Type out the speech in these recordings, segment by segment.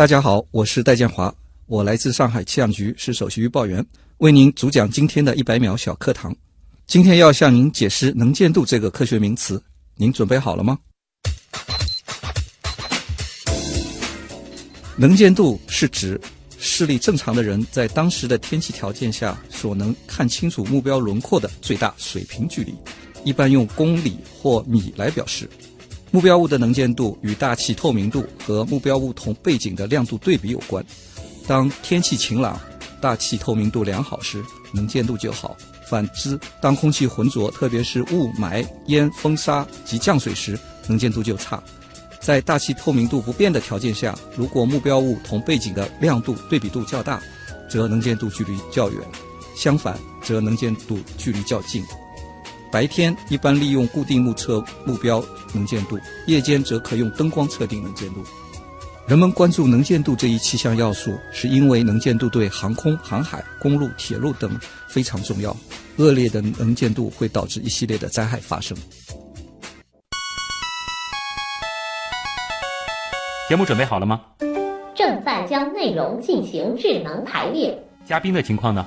大家好，我是戴建华，我来自上海气象局，是首席预报员，为您主讲今天的一百秒小课堂。今天要向您解释能见度这个科学名词，您准备好了吗？能见度是指视力正常的人在当时的天气条件下所能看清楚目标轮廓的最大水平距离，一般用公里或米来表示。目标物的能见度与大气透明度和目标物同背景的亮度对比有关。当天气晴朗、大气透明度良好时，能见度就好；反之，当空气浑浊，特别是雾霾、烟、风沙及降水时，能见度就差。在大气透明度不变的条件下，如果目标物同背景的亮度对比度较大，则能见度距离较远；相反，则能见度距离较近。白天一般利用固定目测目标能见度，夜间则可用灯光测定能见度。人们关注能见度这一气象要素，是因为能见度对航空、航海、公路、铁路等非常重要。恶劣的能见度会导致一系列的灾害发生。节目准备好了吗？正在将内容进行智能排列。嘉宾的情况呢？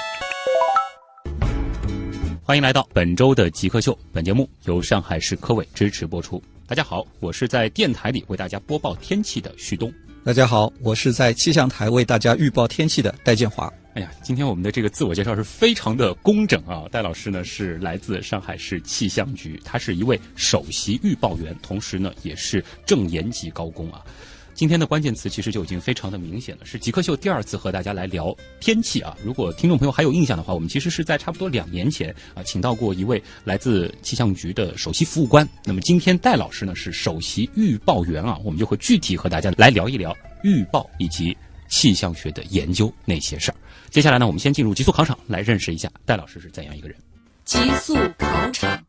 欢迎来到本周的极客秀。本节目由上海市科委支持播出。大家好，我是在电台里为大家播报天气的旭东。大家好，我是在气象台为大家预报天气的戴建华。哎呀，今天我们的这个自我介绍是非常的工整啊！戴老师呢是来自上海市气象局，他是一位首席预报员，同时呢也是正研级高工啊。今天的关键词其实就已经非常的明显了，是极客秀第二次和大家来聊天气啊。如果听众朋友还有印象的话，我们其实是在差不多两年前啊，请到过一位来自气象局的首席服务官。那么今天戴老师呢是首席预报员啊，我们就会具体和大家来聊一聊预报以及气象学的研究那些事儿。接下来呢，我们先进入极速考场，来认识一下戴老师是怎样一个人。极速考场。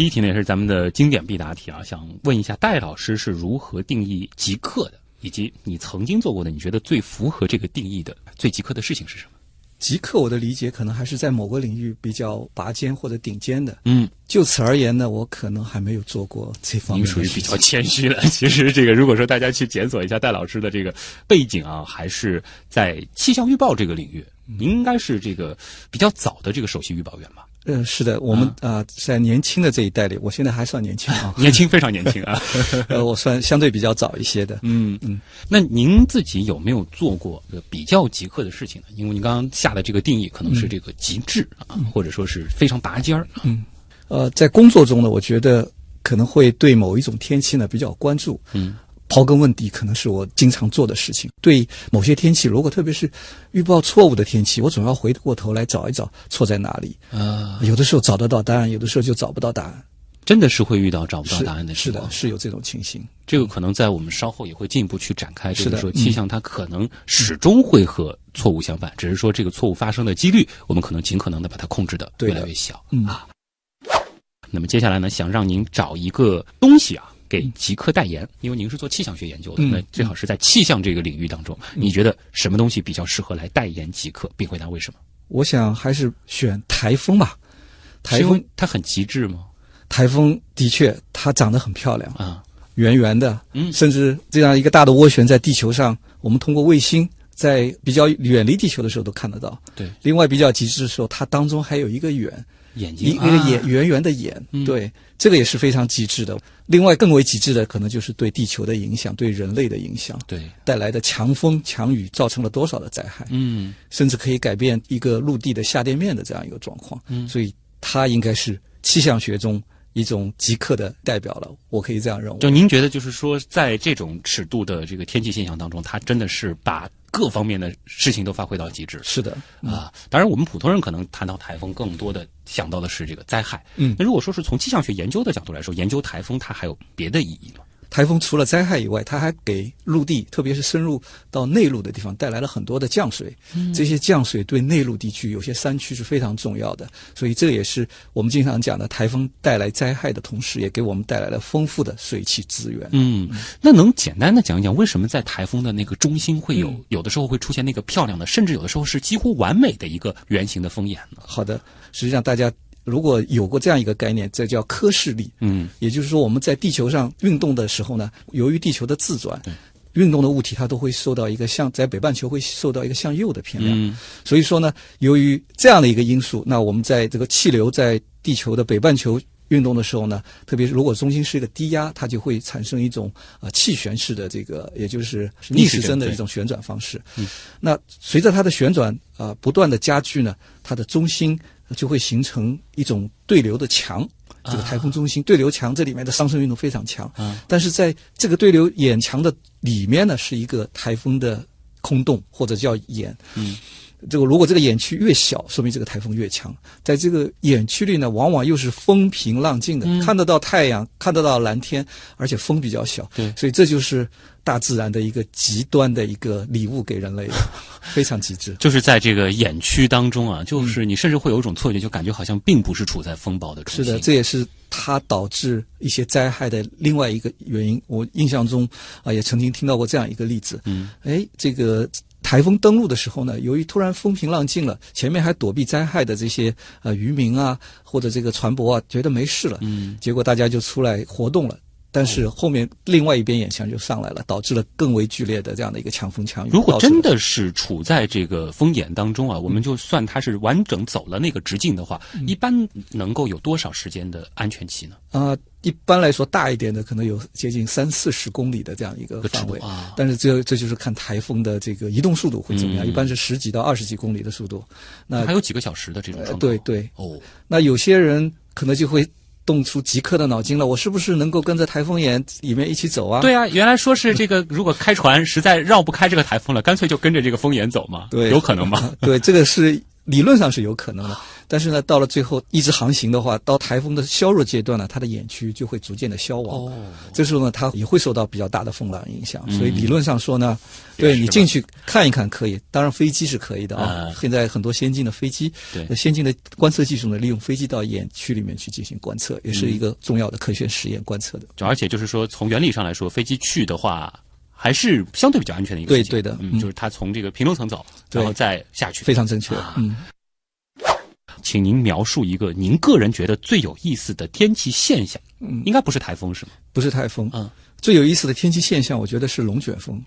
第一题呢也是咱们的经典必答题啊，想问一下戴老师是如何定义极客的，以及你曾经做过的，你觉得最符合这个定义的最极客的事情是什么？极客，我的理解可能还是在某个领域比较拔尖或者顶尖的。嗯，就此而言呢，我可能还没有做过这方面。您属于比较谦虚了。其实这个，如果说大家去检索一下戴老师的这个背景啊，还是在气象预报这个领域，您应该是这个比较早的这个首席预报员吧？嗯，是的，我们啊，在年轻的这一代里，我现在还算年轻啊，年轻非常年轻啊，呃，我算相对比较早一些的。嗯嗯，那您自己有没有做过比较极客的事情呢？因为您刚刚下的这个定义可能是这个极致啊，或者说是非常拔尖儿。嗯，呃，在工作中呢，我觉得可能会对某一种天气呢比较关注。嗯。刨根问底可能是我经常做的事情。对某些天气，如果特别是预报错误的天气，我总要回过头来找一找错在哪里。啊，有的时候找得到答案，有的时候就找不到答案。真的是会遇到找不到答案的是的，是有这种情形。这个可能在我们稍后也会进一步去展开。就是说，气象它可能始终会和错误相反，只是说这个错误发生的几率，我们可能尽可能的把它控制的越来越小。啊。那么接下来呢，想让您找一个东西啊。给极客代言，因为您是做气象学研究的，那最好是在气象这个领域当中，你觉得什么东西比较适合来代言极客，并回答为什么？我想还是选台风吧。台风它很极致吗？台风的确，它长得很漂亮啊，圆圆的，嗯，甚至这样一个大的涡旋在地球上，我们通过卫星在比较远离地球的时候都看得到。对，另外比较极致的时候，它当中还有一个圆。眼睛，一个眼圆圆的眼，对，这个也是非常极致的。另外，更为极致的可能就是对地球的影响，对人类的影响，对带来的强风强雨造成了多少的灾害，嗯，甚至可以改变一个陆地的下垫面的这样一个状况，嗯，所以它应该是气象学中一种极客的代表了。我可以这样认为。就您觉得，就是说，在这种尺度的这个天气现象当中，它真的是把。各方面的事情都发挥到极致，是的啊。当然，我们普通人可能谈到台风，更多的想到的是这个灾害。嗯，那如果说是从气象学研究的角度来说，研究台风它还有别的意义吗？台风除了灾害以外，它还给陆地，特别是深入到内陆的地方，带来了很多的降水。这些降水对内陆地区有些山区是非常重要的，所以这也是我们经常讲的，台风带来灾害的同时，也给我们带来了丰富的水汽资源。嗯，那能简单的讲一讲为什么在台风的那个中心会有、有的时候会出现那个漂亮的，甚至有的时候是几乎完美的一个圆形的风眼呢？好的，实际上大家如果有过这样一个概念，这叫科氏力。嗯，也就是说，我们在地球上运动的时候呢，由于地球的自转，运动的物体它都会受到一个向在北半球会受到一个向右的偏量。嗯所以说呢，由于这样的一个因素，那我们在这个气流在地球的北半球运动的时候呢，特别是如果中心是一个低压，它就会产生一种呃气旋式的这个，也就是逆时针的一种旋转方式。嗯那随着它的旋转啊、呃不断的加剧呢，它的中心就会形成一种对流的墙。这个台风中心对流墙这里面的上升运动非常强，啊但是在这个对流眼墙的里面呢，是一个台风的空洞或者叫眼。嗯，这个如果这个眼区越小，说明这个台风越强。在这个眼区里呢，往往又是风平浪静的，嗯看得到太阳，看得到蓝天，而且风比较小。对所以这就是大自然的一个极端的一个礼物给人类的，非常极致。就是在这个演区当中啊，就是你甚至会有一种错觉，就感觉好像并不是处在风暴的中心。是的，这也是它导致一些灾害的另外一个原因。我印象中啊、也曾经听到过这样一个例子。嗯，哎，这个台风登陆的时候呢，由于突然风平浪静了，前面还躲避灾害的这些呃渔民啊，或者这个船舶啊，觉得没事了，嗯，结果大家就出来活动了。但是后面另外一边眼墙就上来了，导致了更为剧烈的这样的一个强风强雨。如果真的是处在这个风眼当中啊，我们就算它是完整走了那个直径的话，嗯一般能够有多少时间的安全期呢？啊、一般来说大一点的可能有接近三四十公里的这样一个范围啊但是这这就是看台风的这个移动速度会怎么样，嗯一般是十几到二十几公里的速度。那还有几个小时的这种。对对，哦，那有些人可能就会动出极客的脑筋了，我是不是能够跟着台风眼里面一起走啊？对啊，原来说是 这个，如果开船实在绕不开这个台风了，干脆就跟着这个风眼走嘛。对有可能吗？对，这个是理论上是有可能的，但是呢，到了最后一直航行的话，到台风的削弱阶段呢，它的眼区就会逐渐的消亡。哦，这时候呢，它也会受到比较大的风浪影响，嗯所以理论上说呢，对你进去看一看可以，当然飞机是可以的啊。啊现在很多先进的飞机，对呃先进的观测技术呢，利用飞机到眼区里面去进行观测，也嗯是一个重要的科学实验观测的。就而且就是说，从原理上来说，飞机去的话。还是相对比较安全的一个事情。对对的嗯，嗯就是它从这个平流层走，然后再下去。非常正确，啊嗯。请您描述一个您个人觉得最有意思的天气现象。嗯应该不是台风是吗？不是台风，嗯，最有意思的天气现象，我觉得是龙卷风。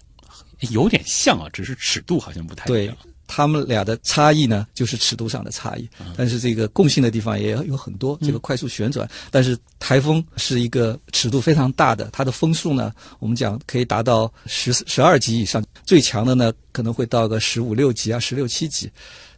有点像啊，只是尺度好像不太一对样。他们俩的差异呢，就是尺度上的差异，嗯但是这个共性的地方也有很多。这个快速旋转，但是台风是一个尺度非常大的，它的风速呢，我们讲可以达到十十二级以上，最强的呢可能会到个十五六级啊，十六七级。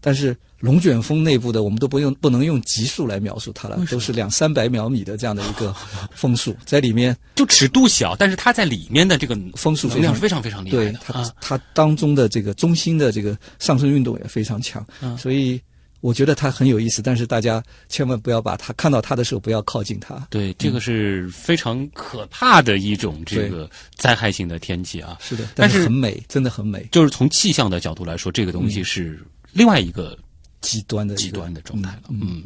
但是龙卷风内部的，我们都不用不能用级数来描述它了，都是两三百秒米的这样的一个风速，在里面 就尺度小，但是它在里面的这个风速能量是非常非常厉害的对它、啊。它当中的这个中心的这个上升运动也非常强，嗯所以我觉得它很有意思。但是大家千万不要把它看到它的时候不要靠近它。对，这个是非常可怕的一种这个灾害性的天气啊。是的，但是很美，真的很美，就是从气象的角度来说，这个东西是另外一个极端的极端的状态了。嗯嗯，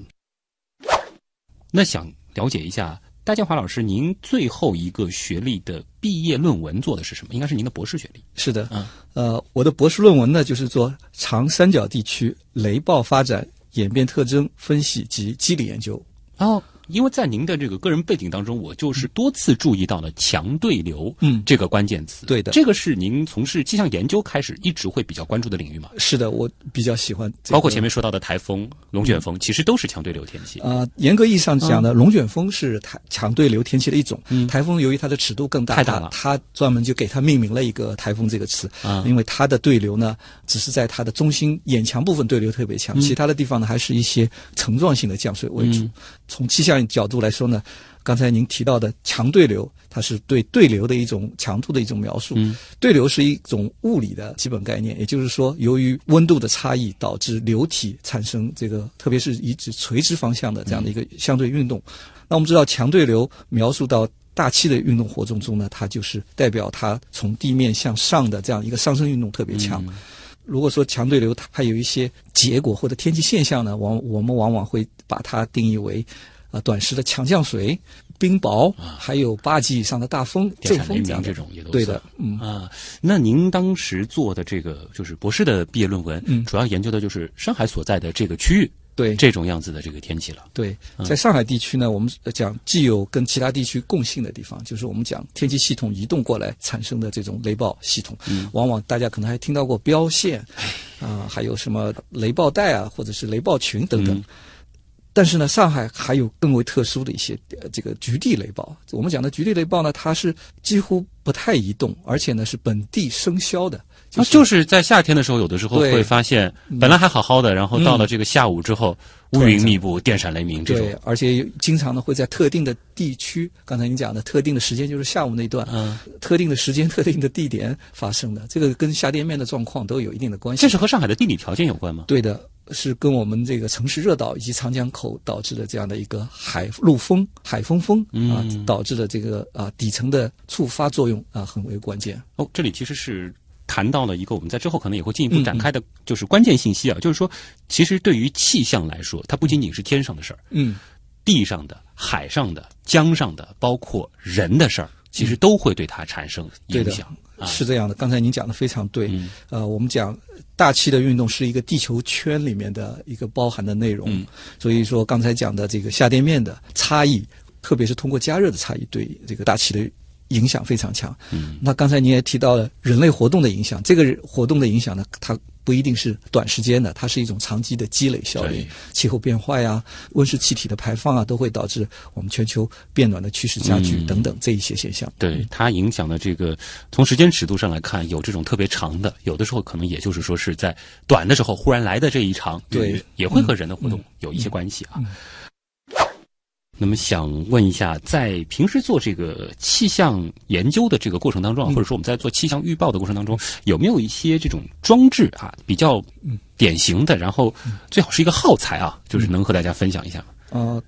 那想了解一下，戴建华老师，您最后一个学历的毕业论文做的是什么？应该是您的博士学历。是的，嗯呃，我的博士论文呢，就是做长三角地区雷暴发展演变特征分析及机理研究。哦，因为在您的这个个人背景当中，我就是多次注意到了强对流，嗯这个关键词。对的这个是您从事气象研究开始一直会比较关注的领域嘛？是的，我比较喜欢、这个，包括前面说到的台风、龙卷风，其实都是强对流天气。啊、严格意义上讲呢，龙卷风是台强对流天气的一种。嗯台风由于它的尺度更大，太大了它它专门就给它命名了一个台风这个词。啊因为它的对流呢，只是在它的中心眼墙部分对流特别强，其他的地方呢还是一些层状性的降水为主。嗯从气象角度来说呢，刚才您提到的强对流，它是对对流的一种强度的一种描述。嗯对流是一种物理的基本概念，也就是说，由于温度的差异导致流体产生这个，特别是以指垂直方向的这样的一个相对运动。那我们知道，强对流描述到大气的运动活动中呢，它就是代表它从地面向上的这样一个上升运动特别强。嗯如果说强对流它还有一些结果或者天气现象呢，往我们往往会把它定义为，啊、短时的强降水、冰雹，还有八级以上的大风、阵电闪雷鸣风这样的这种也都对的，嗯。啊，那您当时做的这个就是博士的毕业论文，嗯主要研究的就是上海所在的这个区域对这种样子的这个天气了。对，在上海地区呢，我们呃讲既有跟其他地区共性的地方，就是我们讲天气系统移动过来产生的这种雷暴系统，往往大家可能还听到过标线，啊、还有什么雷暴带啊，或者是雷暴群等等。但是呢，上海还有更为特殊的一些呃这个局地雷暴。我们讲的局地雷暴呢，它是几乎不太移动，而且呢是本地生消的，啊，就是在夏天的时候，有的时候会发现本来还好好的，然后到了这个下午之后，乌云密布、电闪雷鸣这种。，对而且经常呢会在特定的地区，刚才您讲的特定的时间就是下午那段，嗯，特定的时间、特定的地点发生的，这个跟下店面的状况都有一定的关系。这是和上海的地理条件有关吗？对的，是跟我们这个城市热岛以及长江口导致的这样的一个海陆风、海风风啊，嗯导致的这个啊底层的触发作用啊很为关键。哦，这里其实是谈到了一个我们在之后可能也会进一步展开的，就是关键信息啊，就是说，其实对于气象来说，它不仅仅是天上的事儿，嗯，地上的、海上的、江上的，包括人的事儿，其实都会对它产生影响。啊是这样的。刚才您讲的非常对。嗯呃，我们讲大气的运动是一个地球圈里面的一个包含的内容，嗯所以说刚才讲的这个下电面的差异，特别是通过加热的差异，对这个大气的影响非常强。嗯，那刚才您也提到了人类活动的影响，这个活动的影响呢，它不一定是短时间的，它是一种长期的积累效应对。气候变化呀、温室气体的排放啊，都会导致我们全球变暖的趋势加剧嗯等等这一些现象。对它影响的这个，从时间尺度上来看，有这种特别长的，有的时候可能也就是说是在短的时候忽然来的这一场对，也会和人的活动有一些关系啊。那么想问一下，在平时做这个气象研究的这个过程当中或者说我们在做气象预报的过程当中，有没有一些这种装置啊，比较典型的，然后最好是一个耗材啊，就是能和大家分享一下吗？呃，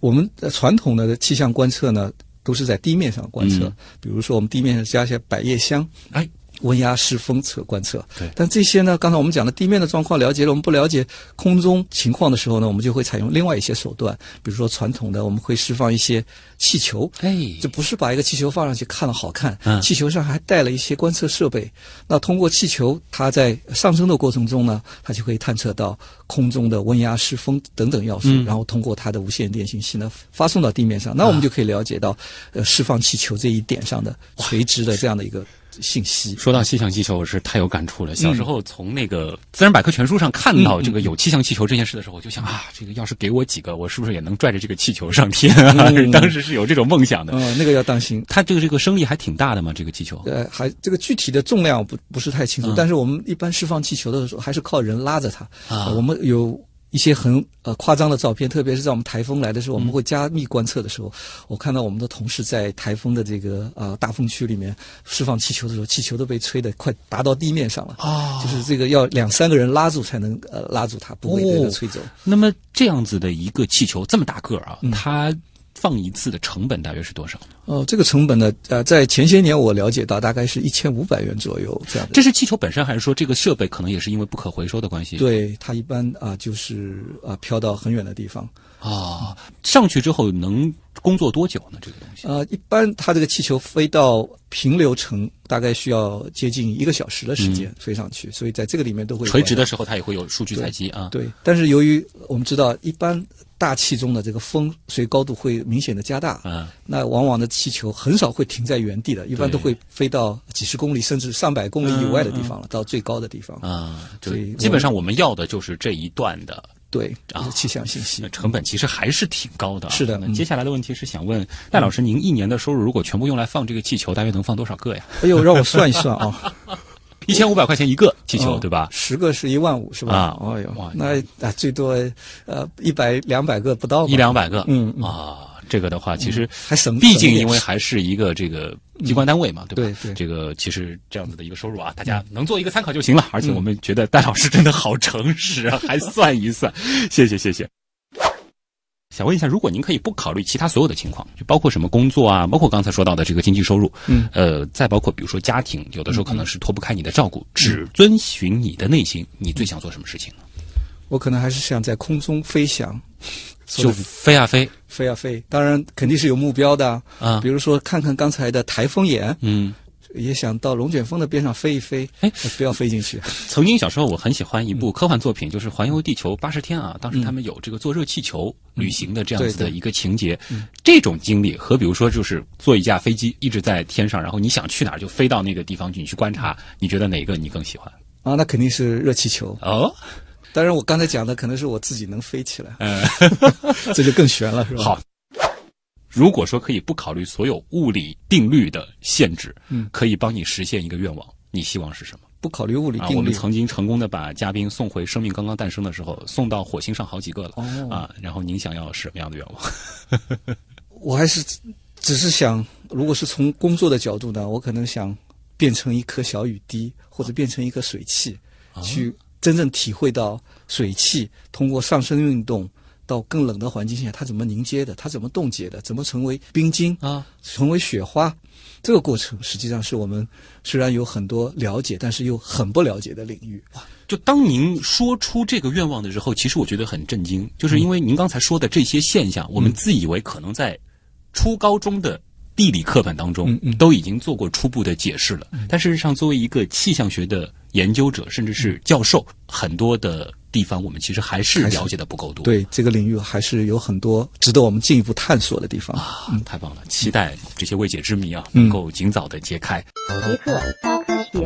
我们的传统的气象观测呢，都是在地面上观测，嗯。比如说我们地面上加一些百叶箱，哎，温压湿风测观测。对但这些呢，刚才我们讲的地面的状况了解了，我们不了解空中情况的时候呢，我们就会采用另外一些手段，比如说传统的，我们会释放一些气球。哎，就不是把一个气球放上去看了好看，嗯气球上还带了一些观测设备。那通过气球，它在上升的过程中呢，它就可以探测到空中的温压、湿风等等要素，嗯然后通过它的无线电信息呢发送到地面上。那我们就可以了解到，呃，释放气球这一点上的垂直的这样的一个信息。说到气象气球，我是太有感触了。小时候从那个自然百科全书上看到这个有气象气球这件事的时候，我就想啊，这个要是给我几个，我是不是也能拽着这个气球上天啊？嗯 当时是有这种梦想的。嗯、那个要当心。它这个这个升力还挺大的嘛，这个气球。呃，还这个具体的重量不不是太清楚，嗯但是我们一般释放气球的时候，还是靠人拉着它。啊呃我们有一些很呃夸张的照片，特别是在我们台风来的时候，我们会加密观测的时候，我看到我们的同事在台风的这个呃大风区里面释放气球的时候，气球都被吹得快达到地面上了。啊就是这个要两三个人拉住才能呃拉住它，不会被吹走。那么这样子的一个气球这么大个儿啊，嗯它放一次的成本大约是多少？哦、这个成本呢，呃，在前些年我了解到大概是一千五百元左右这样的。这是气球本身，还是说这个设备可能也是因为不可回收的关系？对它一般啊、就是啊、飘到很远的地方。啊，上去之后能工作多久呢？这个东西？呃，一般它这个气球飞到平流层，大概需要接近一个小时的时间飞上去，所以在这个里面都会垂直的时候它也会有数据采集啊。对，但是由于我们知道，一般大气中的这个风随高度会明显的加大，嗯，那往往的气球很少会停在原地的，一般都会飞到几十公里甚至上百公里以外的地方了，到最高的地方。啊，就所以基本上我们要的就是这一段的对，啊气象信息那。成本其实还是挺高的、啊。是的接下来的问题是想问戴老师，您一年的收入如果全部用来放这个气球，大约能放多少个呀？哎呦，让我算一算啊，一千五百块钱一个气球，哦对吧？十个是一万五，是吧？啊哎呦哇，那啊最多呃一百两百个不到，一两百个，嗯嗯啊，这个的话，其实还省毕竟因为还是一个这个机关单位嘛，对吧？对对这个其实这样子的一个收入啊，大家能做一个参考就行了。而且我们觉得戴老师真的好诚实啊，还算一算，谢谢谢谢。想问一下，如果您可以不考虑其他所有的情况，就包括什么工作啊，包括刚才说到的这个经济收入，嗯，呃，再包括比如说家庭，有的时候可能是脱不开你的照顾，只遵循你的内心，你最想做什么事情呢？我可能还是想在空中飞翔，就飞啊飞飞啊飞。当然肯定是有目标的，啊比，如说看看刚才的台风眼，嗯。也想到龙卷风的边上飞一飞，哎，不要飞进去。曾经小时候我很喜欢一部科幻作品，就是《环游地球八十天》啊。当时他们有这个坐热气球旅行的这样子的一个情节，这种经历和比如说就是坐一架飞机一直在天上，然后你想去哪儿就飞到那个地方去，你去观察，你觉得哪个你更喜欢？啊，那肯定是热气球。哦，当然，我刚才讲的可能是我自己能飞起来，嗯，这就更悬了，是吧？好。如果说可以不考虑所有物理定律的限制，嗯可以帮你实现一个愿望，你希望是什么？不考虑物理啊，定律，我们曾经成功的把嘉宾送回生命刚刚诞生的时候，送到火星上好几个了、哦啊。然后您想要什么样的愿望？我还是只是想，如果是从工作的角度呢，我可能想变成一颗小雨滴，或者变成一个水汽，啊去真正体会到水汽通过上升运动到更冷的环境下，它怎么凝结的，它怎么冻结的，怎么成为冰晶啊，成为雪花。这个过程实际上是我们虽然有很多了解，但是又很不了解的领域。就当您说出这个愿望的时候，其实我觉得很震惊，就是因为您刚才说的这些现象，我们自以为可能在初高中的地理课本当中都已经做过初步的解释了，但事实上，作为一个气象学的研究者，甚至是教授，很多的地方我们其实还是了解的不够多。对这个领域还是有很多值得我们进一步探索的地方。啊，太棒了！期待这些未解之谜啊，嗯能够尽早的揭开。极客高科学。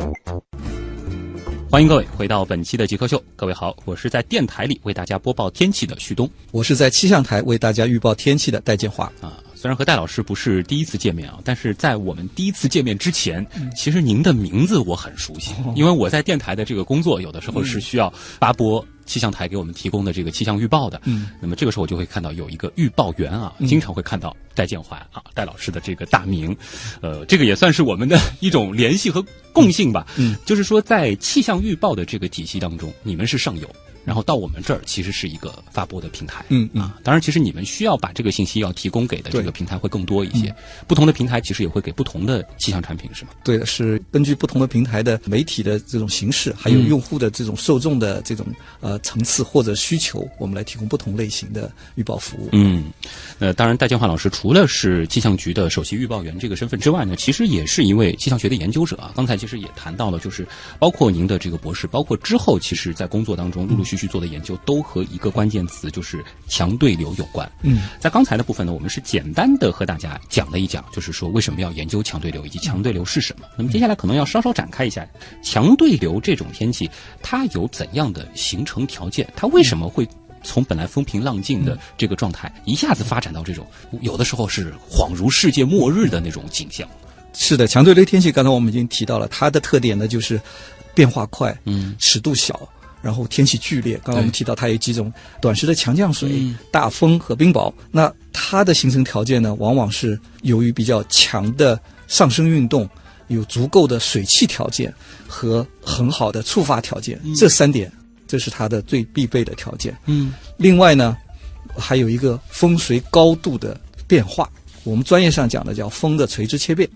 欢迎各位回到本期的极客秀，各位好，我是在电台里为大家播报天气的旭东。我是在气象台为大家预报天气的戴建华。啊，虽然和戴老师不是第一次见面啊，但是在我们第一次见面之前，嗯其实您的名字我很熟悉，哦因为我在电台的这个工作，有的时候是需要发播气象台给我们提供的这个气象预报的。嗯，那么这个时候我就会看到有一个预报员啊，经常会看到戴建华啊，戴老师的这个大名，呃，这个也算是我们的一种联系和共性吧。嗯，就是说在气象预报的这个体系当中，你们是上游。然后到我们这儿其实是一个发布的平台，嗯嗯啊，当然，其实你们需要把这个信息要提供给的这个平台会更多一些。不同的平台其实也会给不同的气象产品，是吗？对的，是根据不同的平台的媒体的这种形式，还有嗯用户的这种受众的这种呃层次或者需求，我们来提供不同类型的预报服务。嗯，呃，当然，戴建华老师除了是气象局的首席预报员这个身份之外呢，其实也是一位气象学的研究者啊。刚才其实也谈到了，就是包括您的这个博士，包括之后其实在工作当中陆陆续续做的研究，都和一个关键词就是强对流有关。嗯，在刚才的部分呢，我们是简单的和大家讲了一讲，就是说为什么要研究强对流，以及强对流是什么。那么接下来可能要稍稍展开一下，强对流这种天气，它有怎样的形成条件？它为什么会？从本来风平浪静的这个状态，一下子发展到这种有的时候是恍如世界末日的那种景象。是的，强对流天气刚才我们已经提到了，它的特点呢就是变化快，嗯，尺度小。然后天气剧烈，刚刚我们提到它有几种短时的强降水、嗯大风和冰雹。那它的形成条件呢，往往是由于比较强的上升运动，有足够的水汽条件和很好的触发条件，这三点，这是它的最必备的条件。嗯另外呢，还有一个风随高度的变化，我们专业上讲的叫风的垂直切变。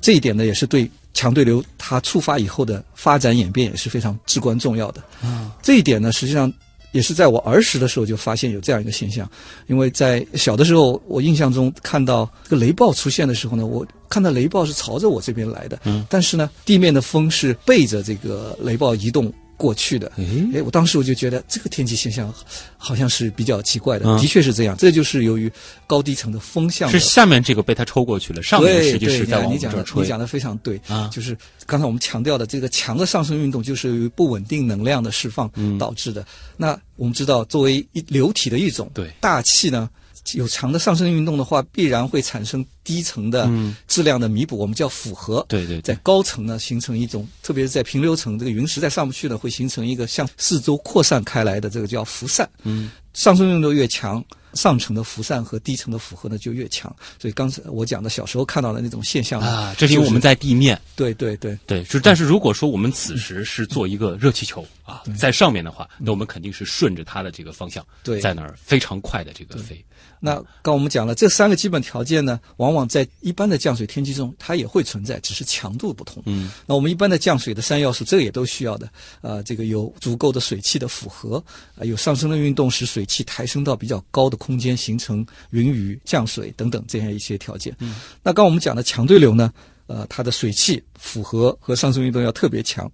这一点呢，也是对强对流它触发以后的发展演变也是非常至关重要的。啊这一点呢，实际上也是在我儿时的时候就发现有这样一个现象，因为在小的时候，我印象中看到这个雷暴出现的时候呢，我看到雷暴是朝着我这边来的，嗯，但是呢，地面的风是背着这个雷暴移动过去的。哎哎，我当时我就觉得这个天气现象好像是比较奇怪的，嗯的确是这样，这就是由于高低层的风向的是下面这个被它抽过去了，上面对实际是对，在往我你讲的们这儿吹你讲的非常对啊就是刚才我们强调的这个强的上升运动，就是由于不稳定能量的释放嗯导致的。那我们知道，作为一流体的一种，对大气呢。有强的上升运动的话，必然会产生低层的嗯质量的弥补，我们叫复合。对对对在高层呢，形成一种，特别是在平流层，这个云实在上不去呢，会形成一个向四周扩散开来的，这个叫辐散。嗯上升运动越强，上层的辐散和低层的负荷呢就越强。所以刚才我讲的小时候看到的那种现象啊，这是因为我们在地面。对对对对，就，但是如果说我们此时是做一个热气球啊，在上面的话，那我们肯定是顺着它的这个方向，对在那儿非常快的这个飞。那刚我们讲了这三个基本条件呢，往往在一般的降水天气中它也会存在，只是强度不同。嗯，那我们一般的降水的三要素，这个也都需要的。呃，这个有足够的水汽的符合，啊、有上升的运动使水汽抬升到比较高的空间，形成云雨降水等等这样一些条件。嗯，那刚我们讲的强对流呢，呃，它的水汽符合和上升运动要特别强。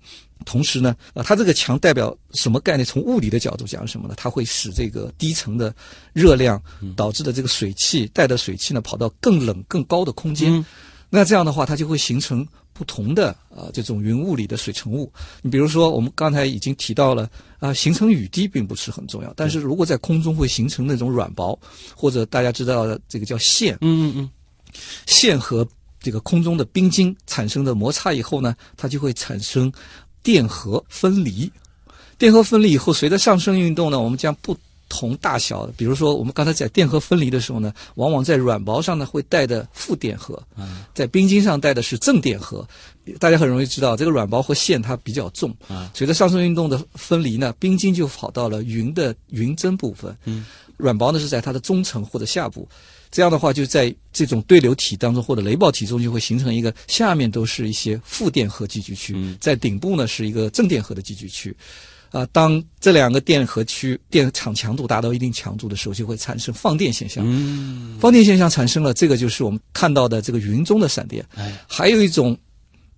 同时呢，呃，它这个强代表什么概念？从物理的角度讲什么呢？它会使这个低层的热量导致的这个水汽带的水汽呢跑到更冷更高的空间，嗯那这样的话它就会形成不同的呃这种云雾里的水成雾。你比如说我们刚才已经提到了啊、形成雨滴并不是很重要，但是如果在空中会形成那种软薄，或者大家知道的这个叫线，嗯嗯嗯，线和这个空中的冰晶产生的摩擦以后呢，它就会产生电荷分离。电荷分离以后，随着上升运动呢，我们将不同大小的，比如说我们刚才在电荷分离的时候呢，往往在软薄上呢会带的负电荷，在冰晶上带的是正电荷。大家很容易知道，这个软薄和线它比较重，啊随着上升运动的分离呢，冰晶就跑到了云的云针部分，嗯，软薄呢是在它的中层或者下部。这样的话，就在这种对流体当中或者雷暴体中，就会形成一个下面都是一些负电荷集聚区，嗯在顶部呢是一个正电荷的集聚区。啊、当这两个电荷区电场强度达到一定强度的时候，就会产生放电现象。嗯，放电现象产生了，这个就是我们看到的这个云中的闪电。哎，还有一种，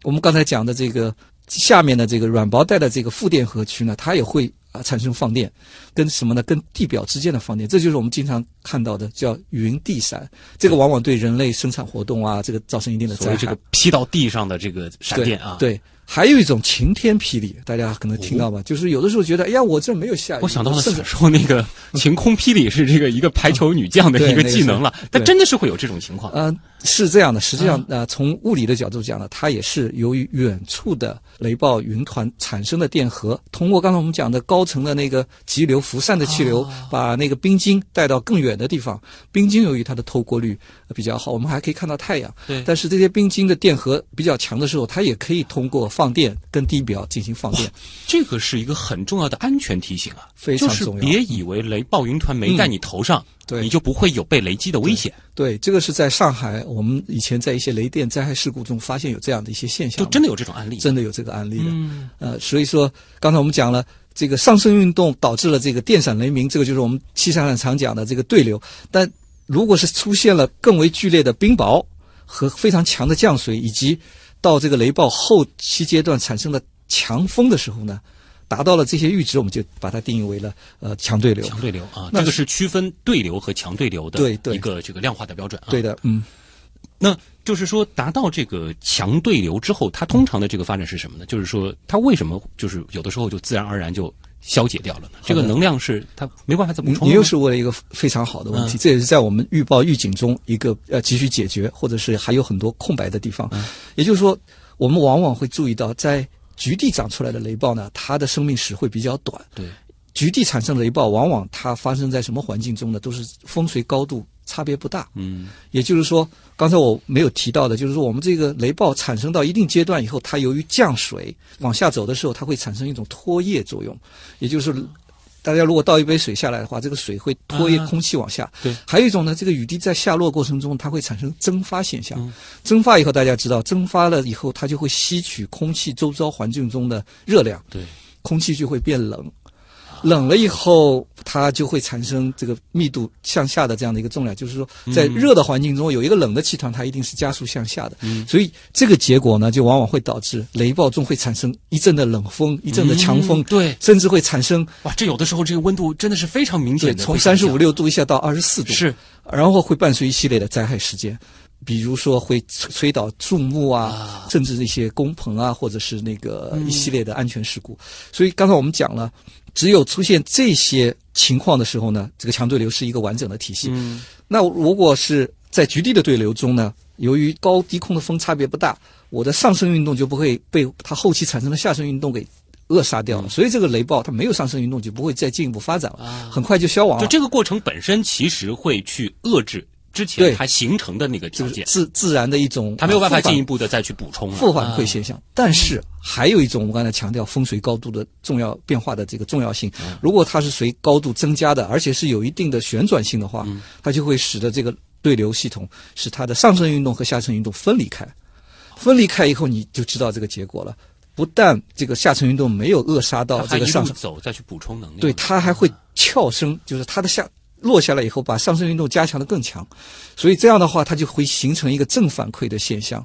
我们刚才讲的这个下面的这个软薄带的这个负电荷区呢，它也会啊产生放电，跟什么呢？跟地表之间的放电，这就是我们经常看到的叫云地闪。这个往往对人类生产活动啊，这个造成一定的灾害。所以这个劈到地上的这个闪电啊，对。对还有一种晴天霹雳，大家可能听到吧？就是有的时候觉得，哎呀，我这没有下雨，我想到了甚至小时候那个晴空霹雳是这个一个排球女将的一个 技能了，但真的是会有这种情况。嗯，是这样的。实际上啊，呃，从物理的角度讲呢，它也是由于远处的雷暴云团产生的电荷，通过刚才我们讲的高层的那个急流辐散的气流，啊把那个冰晶带到更远的地方。冰晶由于它的透过率呃比较好，我们还可以看到太阳。对但是这些冰晶的电荷比较强的时候，它也可以通过放电跟地表进行放电。这个是一个很重要的安全提醒啊，非常就是重要别以为雷暴云团没在你头上，对你就不会有被雷击的危险，对，这个是在上海，我们以前在一些雷电灾害事故中发现有这样的一些现象，就真的有这种案例。真的有这个案例的。嗯呃，所以说刚才我们讲了，这个上升运动导致了这个电闪雷鸣，这个就是我们气象上常讲的这个对流。但如果是出现了更为剧烈的冰雹和非常强的降水，以及到这个雷暴后期阶段产生的强风的时候呢，达到了这些阈值，我们就把它定义为了呃强对流。强对流啊，那这个是区分对流和强对流的对对一个这个量化的标准啊。对的，嗯。那就是说，达到这个强对流之后，它通常的这个发展是什么呢？就是说，它为什么就是有的时候就自然而然就消解掉了呢？这个能量是它没办法再补你又是问了一个非常好的问题，嗯这也是在我们预报预警中一个呃急需解决，或者是还有很多空白的地方。嗯也就是说，我们往往会注意到，在局地长出来的雷暴呢，它的生命史会比较短。对局地产生的雷暴，往往它发生在什么环境中呢？都是风随高度差别不大。嗯也就是说，刚才我没有提到的，就是说我们这个雷暴产生到一定阶段以后，它由于降水往下走的时候，它会产生一种拖曳作用，也就是。大家如果倒一杯水下来的话，这个水会拖曳啊空气往下。对还有一种呢，这个雨滴在下落过程中，它会产生蒸发现象。嗯蒸发以后，大家知道，蒸发了以后，它就会吸取空气周遭环境中的热量，对空气就会变冷。冷了以后，它就会产生这个密度向下的这样的一个重量，就是说，在热的环境中有一个冷的气团，它一定是加速向下的。嗯。所以这个结果呢，就往往会导致雷暴中会产生一阵的冷风，一阵的强风，嗯对。甚至会产生哇，这有的时候这个温度真的是非常明显的，从三十五六度一下到二十四度，是，然后会伴随一系列的灾害事件。比如说会吹吹倒树木啊，啊甚至一些工棚啊，或者是那个嗯一系列的安全事故。所以刚才我们讲了，只有出现这些情况的时候呢，这个强对流是一个完整的体系。嗯那如果是在局地的对流中呢，由于高低空的风差别不大，我的上升运动就不会被它后期产生的下升运动给扼杀掉了，嗯所以这个雷暴它没有上升运动就不会再进一步发展了，啊很快就消亡了。就这个过程本身其实会去遏制之前对它形成的那个条就是件，自自然的一种，它没有办法进一步的再去补充了负反馈啊现象。但是还有一种，我刚才强调风水高度的重要变化的这个重要性。嗯如果它是随高度增加的，而且是有一定的旋转性的话，嗯它就会使得这个对流系统使它的上升运动和下沉运动分离开。分离开以后，你就知道这个结果了。不但这个下沉运动没有扼杀到这个上升，走再去补充能量，对，它还会翘升，就是它的下落下来以后，把上升运动加强的更强，所以这样的话，它就会形成一个正反馈的现象。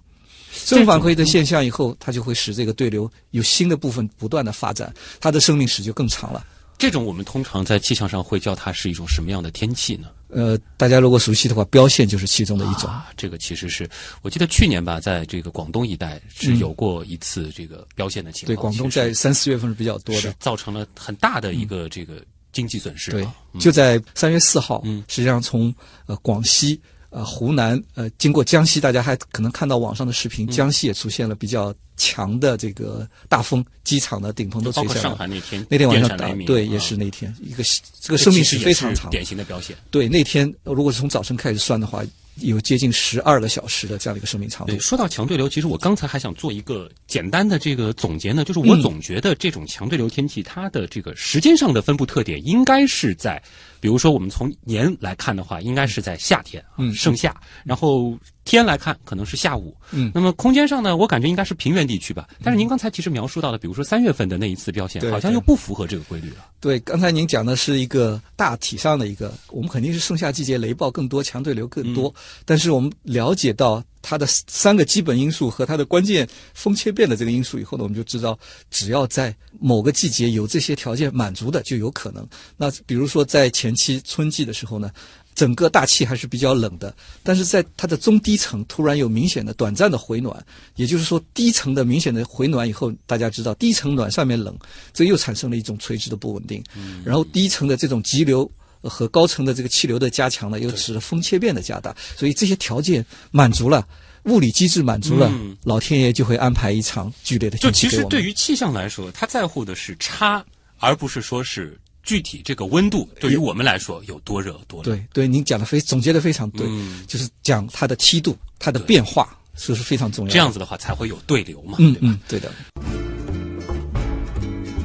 正反馈的现象以后，它就会使这个对流有新的部分不断的发展，它的生命史就更长了。这种我们通常在气象上会叫它是一种什么样的天气呢？呃，大家如果熟悉的话，标线就是其中的一种。啊，这个其实是我记得去年吧，在这个广东一带是有过一次这个标线的情况，嗯对，广东在三四月份是比较多是的。造成了很大的一个这个经济损失啊。对嗯，就在三月四号，嗯。实际上从呃广西、呃湖南、呃经过江西，大家还可能看到网上的视嗯。频，江西也出现了比较强的这个大风，机场的顶棚都吹下来。海那天那天晚上对，啊也是那天一个这这个生命史其实也非常长。典型的表现。对，那天呃如果是从早晨开始算的话，有接近十二个小时的这样的一个生命长度对，。说到强对流，其实我刚才还想做一个简单的这个总结呢，就是我嗯总觉得这种强对流天气，它的这个时间上的分布特点应该是在，比如说我们从年来看的话，应该是在夏天，啊嗯盛夏，然后天来看可能是下午，嗯那么空间上呢，我感觉应该是平原地区吧。但是您刚才其实描述到的，比如说三月份的那一次标线，好像又不符合这个规律了。对，刚才您讲的是一个大体上的一个，我们肯定是盛夏季节雷暴更多，强对流更多。但是我们了解到它的三个基本因素和它的关键风切变的这个因素以后呢，我们就知道，只要在某个季节有这些条件满足的，就有可能。那比如说在前期春季的时候呢。整个大气还是比较冷的，但是在它的中低层突然有明显的短暂的回暖，也就是说低层的明显的回暖以后，大家知道低层暖上面冷，这又产生了一种垂直的不稳定。然后低层的这种急流呃和高层的这个气流的加强呢，又使得风切变的加大，所以这些条件满足了。物理机制满足了，嗯老天爷就会安排一场剧烈的就其实。对于气象来说，他在乎的是差，而不是说是具体这个温度对于我们来说有多热多冷。对对，您讲的非总结的非常对，嗯就是讲它的梯度、它的变化，这是非常重要的。这样子的话才会有对流嘛，对吧？嗯嗯，对的。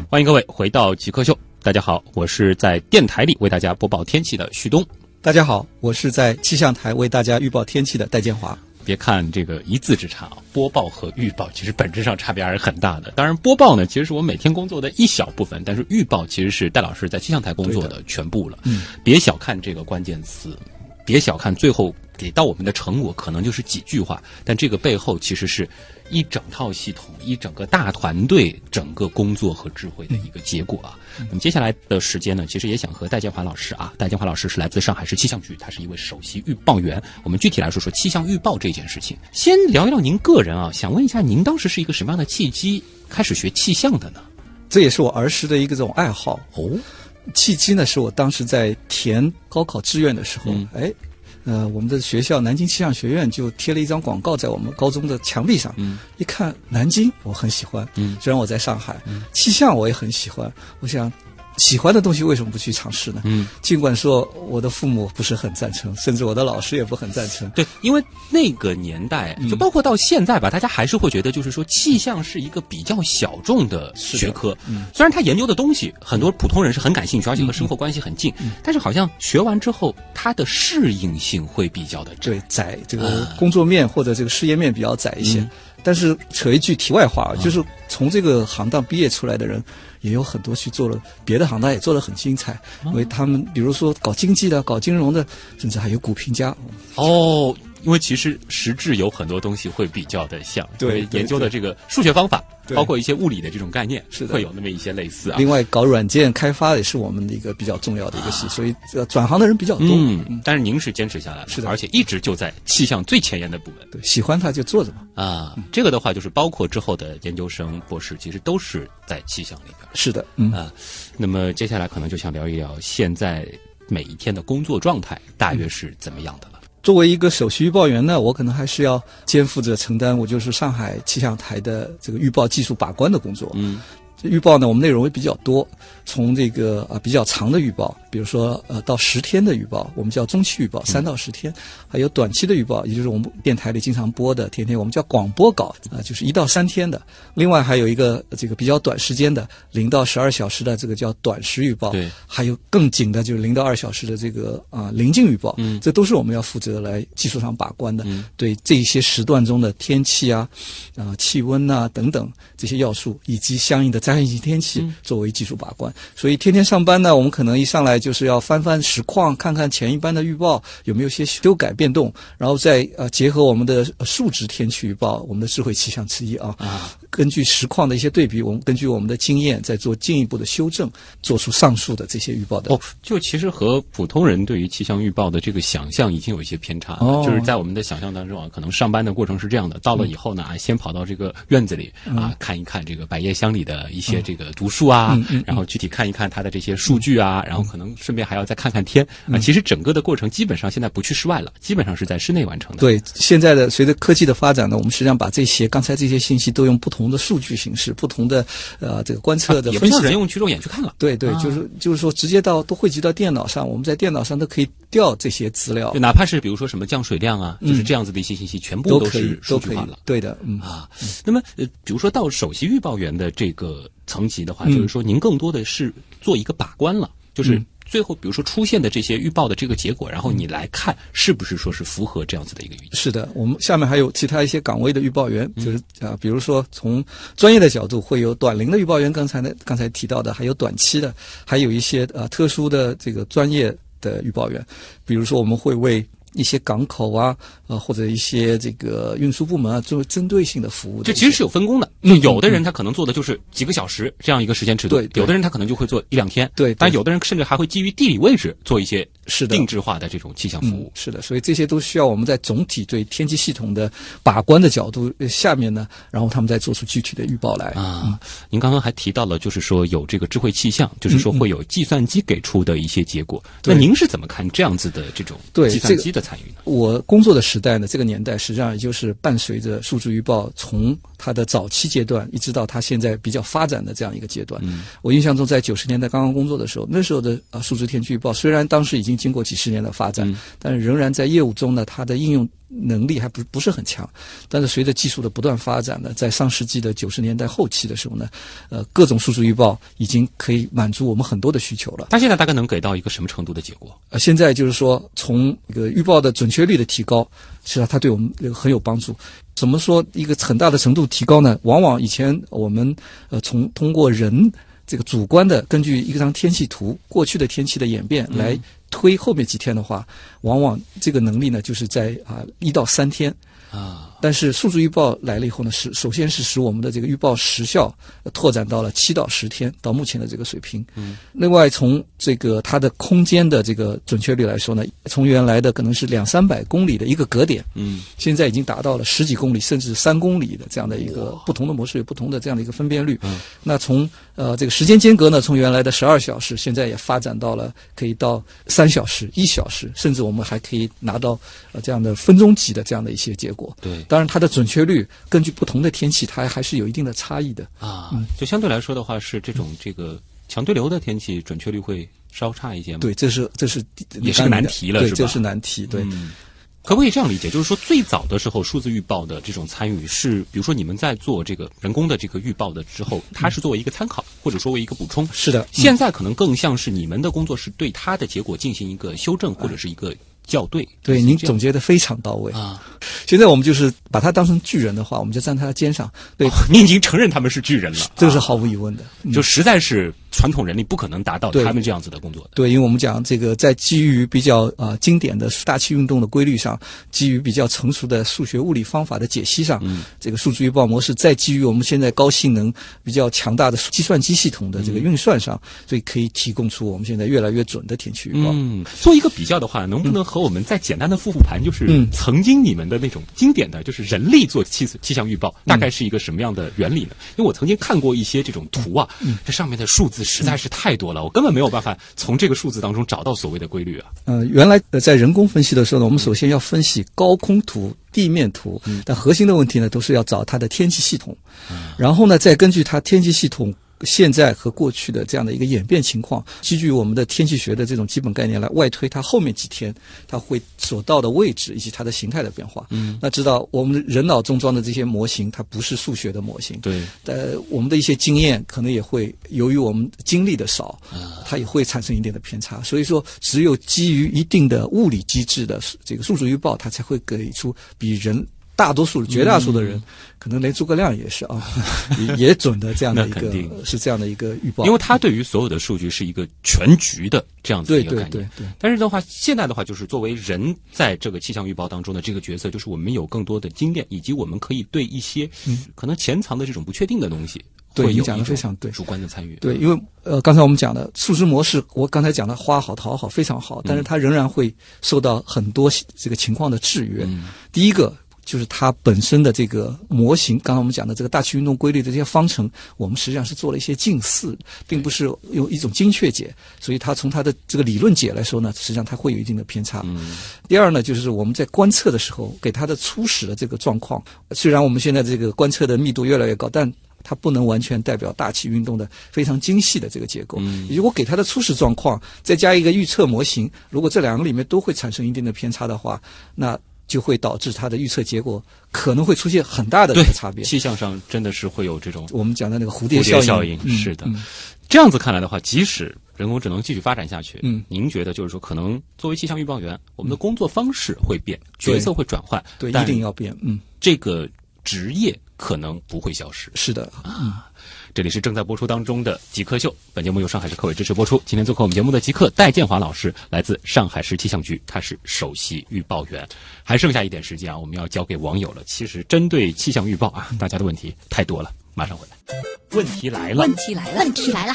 欢迎各位回到极客秀，大家好，我是在电台里为大家播报天气的旭东。大家好，我是在气象台为大家预报天气的戴建华。别看这个一字之差啊，播报和预报其实本质上差别还是很大的。当然，播报呢其实是我每天工作的一小部分，但是预报其实是戴老师在气象台工作的全部了。嗯，别小看这个关键词，别小看最后给到我们的成果可能就是几句话，但这个背后其实是一整套系统、一整个大团队整个工作和智慧的一个结果啊。那么接下来的时间呢，其实也想和戴建华老师啊，戴建华老师是来自上海市气象局，他是一位首席预报员。我们具体来说说气象预报这件事情。先聊一聊您个人啊，想问一下您当时是一个什么样的契机开始学气象的呢？这也是我儿时的一个这种爱好。哦，契机呢，是我当时在填高考志愿的时候，嗯哎，呃，我们的学校南京气象学院就贴了一张广告在我们高中的墙壁上。嗯一看南京，我很喜欢。嗯虽然我在上海，气象我也很喜欢。我想，喜欢的东西为什么不去尝试呢？嗯，尽管说我的父母不是很赞成，甚至我的老师也不很赞成。对，因为那个年代，就包括到现在吧，大家还是会觉得，就是说气象是一个比较小众的学科。嗯虽然他研究的东西很多普通人是很感兴趣，而且和生活关系很近，嗯但是好像学完之后，它的适应性会比较的窄。对，窄这个工作面或者这个事业面比较窄一些。但是扯一句题外话，啊，就是从这个行当毕业出来的人，也有很多去做了别的行当，也做得很精彩。因为他们比如说搞经济的、搞金融的，甚至还有股评家。哦，因为其实实质有很多东西会比较的像，对研究的这个数学方法，对包括一些物理的这种概念，是的会有那么一些类似啊。另外，搞软件开发也是我们的一个比较重要的一个系，所以呃转行的人比较多。嗯，但是您是坚持下来了，是的而且一直就在气象最前沿的部门。对，喜欢他就做着嘛。啊，这个的话就是包括之后的研究生、博士，其实都是在气象里边是的，嗯。啊。那么接下来可能就想聊一聊现在每一天的工作状态大约是怎么样的了。作为一个首席预报员呢，我可能还是要肩负着承担我就是上海气象台的这个预报技术把关的工作。嗯这预报呢，我们内容也比较多，从这个啊比较长的预报，比如说呃到十天的预报，我们叫中期预报，三到十天；还有短期的预报，也就是我们电台里经常播的，天天我们叫广播稿啊，就是一到三天的。另外还有一个这个比较短时间的，零到十二小时的这个叫短时预报，对，还有更紧的，就是零到二小时的这个啊临近预报，嗯这都是我们要负责来技术上把关的。嗯对这一些时段中的天气啊、啊、气温呐、等等这些要素，以及相应的灾害性天气嗯作为技术把关。所以天天上班呢，我们可能一上来就是要翻翻实况，看看前一班的预报有没有些修改变动，然后再呃结合我们的呃数值天气预报，我们的智慧气象之一啊，啊，根据实况的一些对比，我们根据我们的经验再做进一步的修正，做出上述的这些预报的。哦，就其实和普通人对于气象预报的这个想象已经有一些偏差了。哦就是在我们的想象当中啊，可能上班的过程是这样的：到了以后呢，啊，先跑到这个院子里啊，看一看这个百叶箱里的一些这个读数啊，然后具体看一看它的这些数据啊，然后可能顺便还要再看看天啊。其实整个的过程基本上现在不去室外了，基本上是在室内完成的。对，现在的随着科技的发展呢，我们实际上把这些刚才这些信息都用不同的数据形式、不同的呃这个观测的也不分析像人用去肉眼去看了。对对，啊就是就是说，直接到都汇集到电脑上，我们在电脑上都可以调这些资料就，哪怕是比如说什么降水量啊，就是嗯这样子的一些信息，全部都是数都可以据化了。对的，嗯啊，那么呃，比如说到首席预报员的这个层级的话，嗯。就是说您更多的是做一个把关了，就是嗯。最后比如说出现的这些预报的这个结果，然后你来看是不是说是符合这样子的一个预期。是的，我们下面还有其他一些岗位的预报员，嗯。就是啊、比如说从专业的角度，会有短龄的预报员，刚才的刚才提到的，还有短期的，还有一些呃特殊的这个专业的预报员，比如说我们会为一些港口啊，呃或者一些这个运输部门啊，做针对性的服务的。这其实是有分工的，嗯就有的人他可能做的就是几个小时这样一个时间尺度，对对有的人他可能就会做一两天，对对但有的人甚至还会基于地理位置做一些是的定制化的这种气象服嗯务，。是的，所以这些都需要我们在总体对天气系统的把关的角度呃下面呢，然后他们再做出具体的预报来。啊，您刚刚还提到了，就是说有这个智慧气象，就是说会有计算机给出的一些结果。那您是怎么看这样子的这种对计算机的参与呢？我工作的时代呢，这个年代实际上也就是伴随着数字预报从它的早期阶段，一直到它现在比较发展的这样一个阶段。嗯我印象中，在九十年代刚刚工作的时候，那时候的啊数字天气预报虽然当时已经经过几十年的发展，嗯但是仍然在业务中呢，它的应用能力还不不是很强。但是随着技术的不断发展呢，在上世纪的九十年代后期的时候呢，呃，各种数字预报已经可以满足我们很多的需求了。它现在大概能给到一个什么程度的结果？呃，现在就是说，从这个预报的准确率的提高，实际上它对我们很有帮助。怎么说一个很大的程度提高呢？往往以前我们呃从通过人这个主观的根据一张天气图过去的天气的演变来推后面几天的话，往往这个能力呢就是在啊一到三天。啊，但是数字预报来了以后呢，是首先是使我们的这个预报时效呃拓展到了七到十天，到目前的这个水平。嗯，另外从这个它的空间的这个准确率来说呢，从原来的可能是两三百公里的一个格点，嗯，现在已经达到了十几公里甚至三公里的这样的一个不同的模式，有不同的这样的一个分辨率。嗯，那从呃这个时间间隔呢，从原来的十二小时，现在也发展到了可以到三小时、一小时，甚至我们还可以拿到呃这样的分钟级的这样的一些结果。对当然，它的准确率根据不同的天气，它还是有一定的差异的。啊，就相对来说的话，是这种这个强对流的天气准确率会稍差一些吗？对，这是这是也是个难题了对，是吧这是难题。对，嗯可不可以这样理解？就是说，最早的时候，数字预报的这种参与是，比如说你们在做这个人工的这个预报的之后，它是作为一个参考，或者说为一个补充。是的。嗯现在可能更像是你们的工作是对它的结果进行一个修正，或者是一个校对。对，您总结的非常到位。啊，现在我们就是把他当成巨人的话，我们就站在他的肩上。对，你已经承认他们是巨人了，这个是啊毫无疑问的。嗯就实在是传统人力不可能达到他们这样子的工作的。对，因为我们讲这个，在基于比较呃经典的大气运动的规律上，基于比较成熟的数学物理方法的解析上，嗯这个数字预报模式，再基于我们现在高性能、比较强大的计算机系统的这个运算上，所以可以提供出我们现在越来越准的天气预报。嗯，做一个比较的话，能不能和我们再简单的复复盘，就是嗯曾经你们的那种经典的，就是人力做气气象预报，嗯大概是一个什么样的原理呢？因为我曾经看过一些这种图啊，嗯这上面的数字实在是太多了，我根本没有办法从这个数字当中找到所谓的规律啊。呃，原来呃在人工分析的时候呢，我们首先要分析高空图、地面图，但核心的问题呢，都是要找它的天气系统，然后呢，再根据它天气系统现在和过去的这样的一个演变情况，基于我们的天气学的这种基本概念来外推，它后面几天它会所到的位置以及它的形态的变化。嗯，那知道我们人脑中装的这些模型，它不是数学的模型。对，呃，我们的一些经验可能也会由于我们经历的少，啊它也会产生一定的偏差。所以说，只有基于一定的物理机制的这个数值预报，它才会给出比人大多数、绝大多数的嗯人，可能连诸葛亮也是啊，也 也准的这样的一个肯定是这样的一个预报。因为他对于所有的数据是一个全局的这样子的一个概念。对对。但是的话，现在的话，就是作为人在这个气象预报当中的这个角色，就是我们有更多的经验，以及我们可以对一些可能潜藏的这种不确定的东西，会有对你讲得一种非常对主观的参与。对，因为呃，刚才我们讲的数值模式，我刚才讲的花好讨好非常好，但是它仍然会受到很多这个情况的制约。嗯第一个就是它本身的这个模型，刚才我们讲的这个大气运动规律的这些方程，我们实际上是做了一些近似，并不是用一种精确解，所以它从它的这个理论解来说呢，实际上它会有一定的偏差。嗯第二呢，就是我们在观测的时候给它的初始的这个状况，虽然我们现在这个观测的密度越来越高，但它不能完全代表大气运动的非常精细的这个结构。嗯如果给它的初始状况再加一个预测模型，如果这两个里面都会产生一定的偏差的话，那就会导致它的预测结果可能会出现很大的这个差别。气象上真的是会有这种我们讲的那个蝴蝶蝴蝶效应，效应嗯是的嗯这样子看来的话，即使人工智能继续发展下去，嗯您觉得就是说，可能作为气象预报员，我们的工作方式会变，对角色会转换，对，一定要变。嗯，这个职业可能不会消失。是的，嗯。这里是正在播出当中的极客秀，本节目由上海市科委支持播出。今天做客我们节目的极客戴建华老师，来自上海市气象局，他是首席预报员。还剩下一点时间啊，我们要交给网友了。其实针对气象预报啊，大家的问题太多了，马上回来。问题来了，问题来了，问题来了，